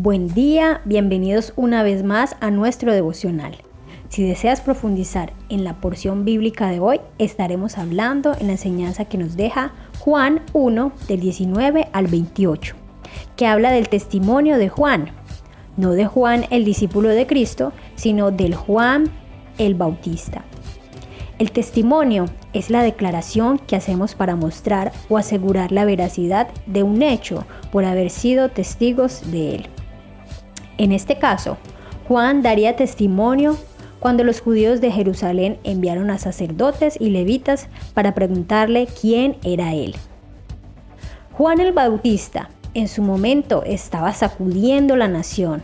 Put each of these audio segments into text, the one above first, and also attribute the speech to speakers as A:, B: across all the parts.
A: Buen día, bienvenidos una vez más a nuestro devocional. Si deseas profundizar en la porción bíblica de hoy, estaremos hablando en la enseñanza que nos deja Juan 1 del 19 al 28, que habla del testimonio de Juan, no de Juan el discípulo de Cristo, sino del Juan el Bautista. El testimonio es la declaración que hacemos para mostrar o asegurar la veracidad de un hecho por haber sido testigos de él. En este caso, Juan daría testimonio cuando los judíos de Jerusalén enviaron a sacerdotes y levitas para preguntarle quién era él. Juan el Bautista en su momento estaba sacudiendo la nación.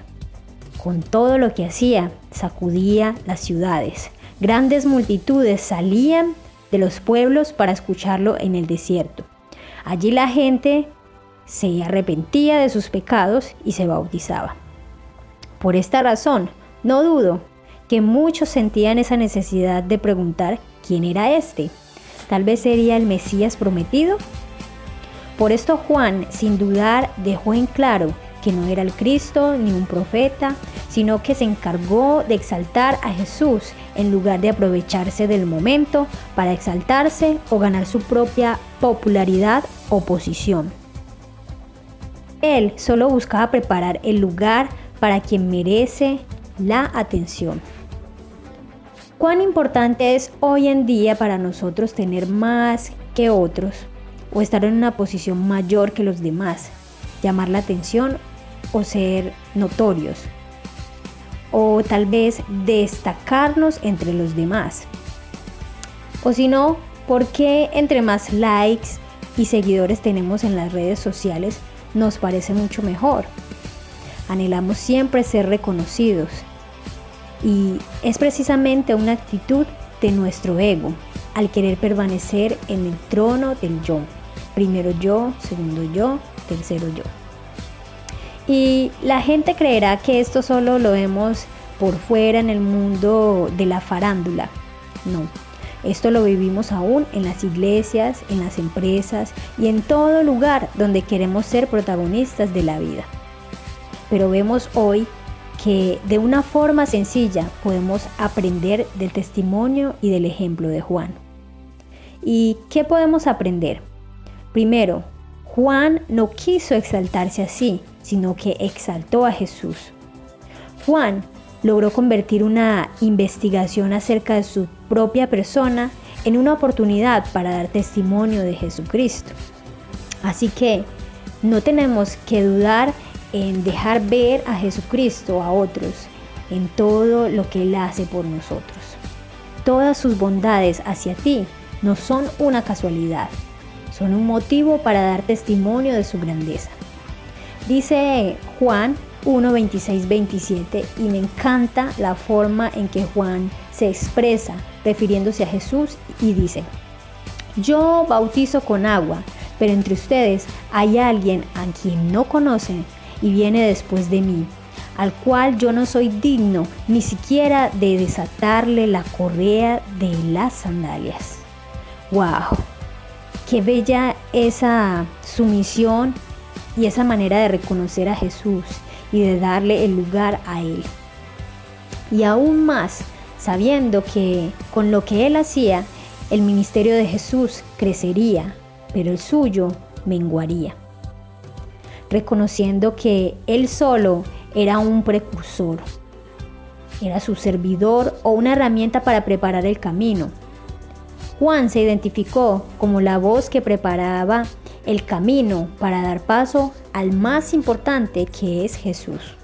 A: Con todo lo que hacía, sacudía las ciudades. Grandes multitudes salían de los pueblos para escucharlo en el desierto. Allí la gente se arrepentía de sus pecados y se bautizaba. Por esta razón, no dudo que muchos sentían esa necesidad de preguntar quién era este. Tal vez sería el Mesías prometido. Por esto Juan, sin dudar, dejó en claro que no era el Cristo ni un profeta, sino que se encargó de exaltar a Jesús en lugar de aprovecharse del momento para exaltarse o ganar su propia popularidad o posición. Él solo buscaba preparar el lugar para quien merece la atención. ¿Cuán importante es hoy en día para nosotros tener más que otros o estar en una posición mayor que los demás, llamar la atención o ser notorios? O tal vez destacarnos entre los demás. O si no, ¿por qué entre más likes y seguidores tenemos en las redes sociales nos parece mucho mejor? Anhelamos siempre ser reconocidos y es precisamente una actitud de nuestro ego al querer permanecer en el trono del yo. Primero yo, segundo yo, tercero yo. Y la gente creerá que esto solo lo vemos por fuera en el mundo de la farándula. No, esto lo vivimos aún en las iglesias, en las empresas y en todo lugar donde queremos ser protagonistas de la vida pero vemos hoy que de una forma sencilla podemos aprender del testimonio y del ejemplo de Juan. ¿Y qué podemos aprender? Primero, Juan no quiso exaltarse así, sino que exaltó a Jesús. Juan logró convertir una investigación acerca de su propia persona en una oportunidad para dar testimonio de Jesucristo. Así que no tenemos que dudar en dejar ver a Jesucristo a otros en todo lo que Él hace por nosotros. Todas sus bondades hacia ti no son una casualidad, son un motivo para dar testimonio de su grandeza. Dice Juan 1, 26, 27 y me encanta la forma en que Juan se expresa refiriéndose a Jesús y dice, yo bautizo con agua, pero entre ustedes hay alguien a quien no conocen y viene después de mí, al cual yo no soy digno ni siquiera de desatarle la correa de las sandalias. ¡Wow! Qué bella esa sumisión y esa manera de reconocer a Jesús y de darle el lugar a Él. Y aún más, sabiendo que con lo que Él hacía, el ministerio de Jesús crecería, pero el suyo menguaría reconociendo que él solo era un precursor, era su servidor o una herramienta para preparar el camino. Juan se identificó como la voz que preparaba el camino para dar paso al más importante que es Jesús.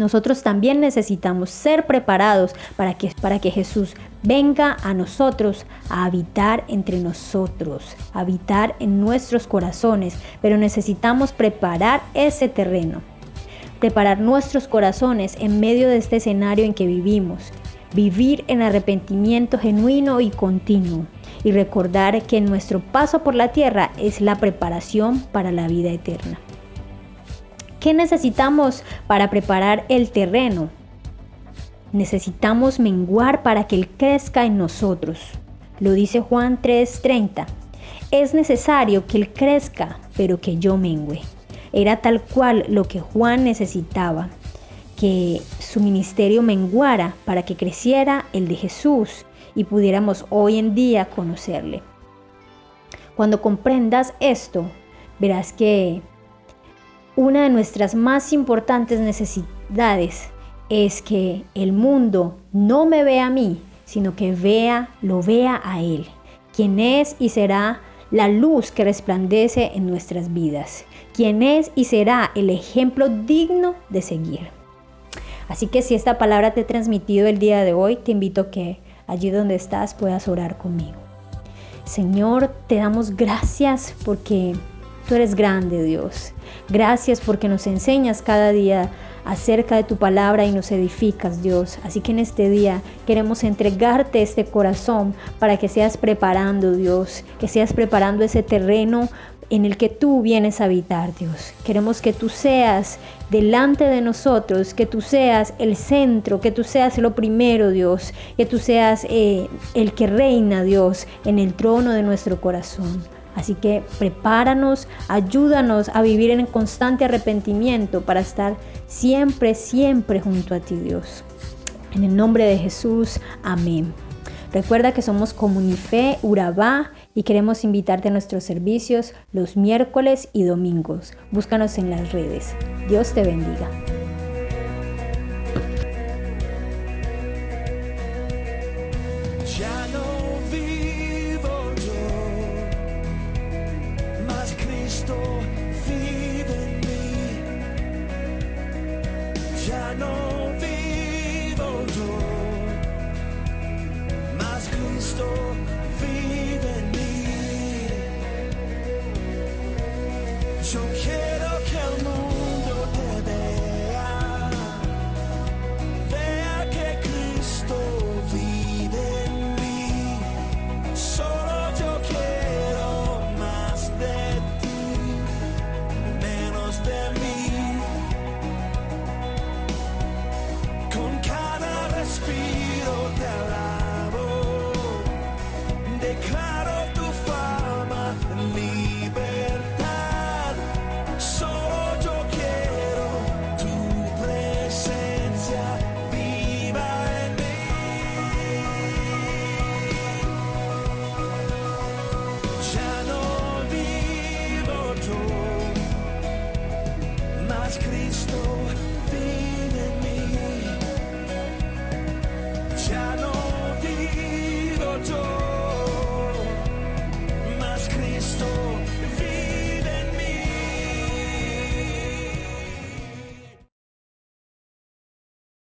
A: Nosotros también necesitamos ser preparados para que, para que Jesús venga a nosotros a habitar entre nosotros, habitar en nuestros corazones, pero necesitamos preparar ese terreno, preparar nuestros corazones en medio de este escenario en que vivimos, vivir en arrepentimiento genuino y continuo. Y recordar que nuestro paso por la tierra es la preparación para la vida eterna. ¿Qué necesitamos para preparar el terreno? Necesitamos menguar para que Él crezca en nosotros. Lo dice Juan 3:30. Es necesario que Él crezca, pero que yo mengüe. era tal cual lo que Juan necesitaba, que su ministerio menguara para que creciera el de Jesús y pudiéramos hoy en día conocerle. Cuando comprendas esto, verás que una de nuestras más importantes necesidades es que el mundo no me vea a mí, sino que vea, lo vea a Él, quien es y será la luz que resplandece en nuestras vidas, quien es y será el ejemplo digno de seguir. Así que si esta palabra te he transmitido el día de hoy, te invito a que allí donde estás puedas orar conmigo. Señor, te damos gracias porque tú eres grande, Dios. Gracias porque nos enseñas cada día acerca de tu palabra y nos edificas, Dios. Así que en este día queremos entregarte este corazón para que seas preparando, Dios, que seas preparando ese terreno en el que tú vienes a habitar, Dios. Queremos que tú seas delante de nosotros, que tú seas el centro, que tú seas lo primero, Dios, que tú seas eh, el que reina, Dios, en el trono de nuestro corazón. Así que prepáranos, ayúdanos a vivir en constante arrepentimiento para estar siempre, siempre junto a ti, Dios. En el nombre de Jesús, amén. Recuerda que somos Comunife Urabá y queremos invitarte a nuestros servicios los miércoles y domingos. Búscanos en las redes. Dios te bendiga.
B: Yo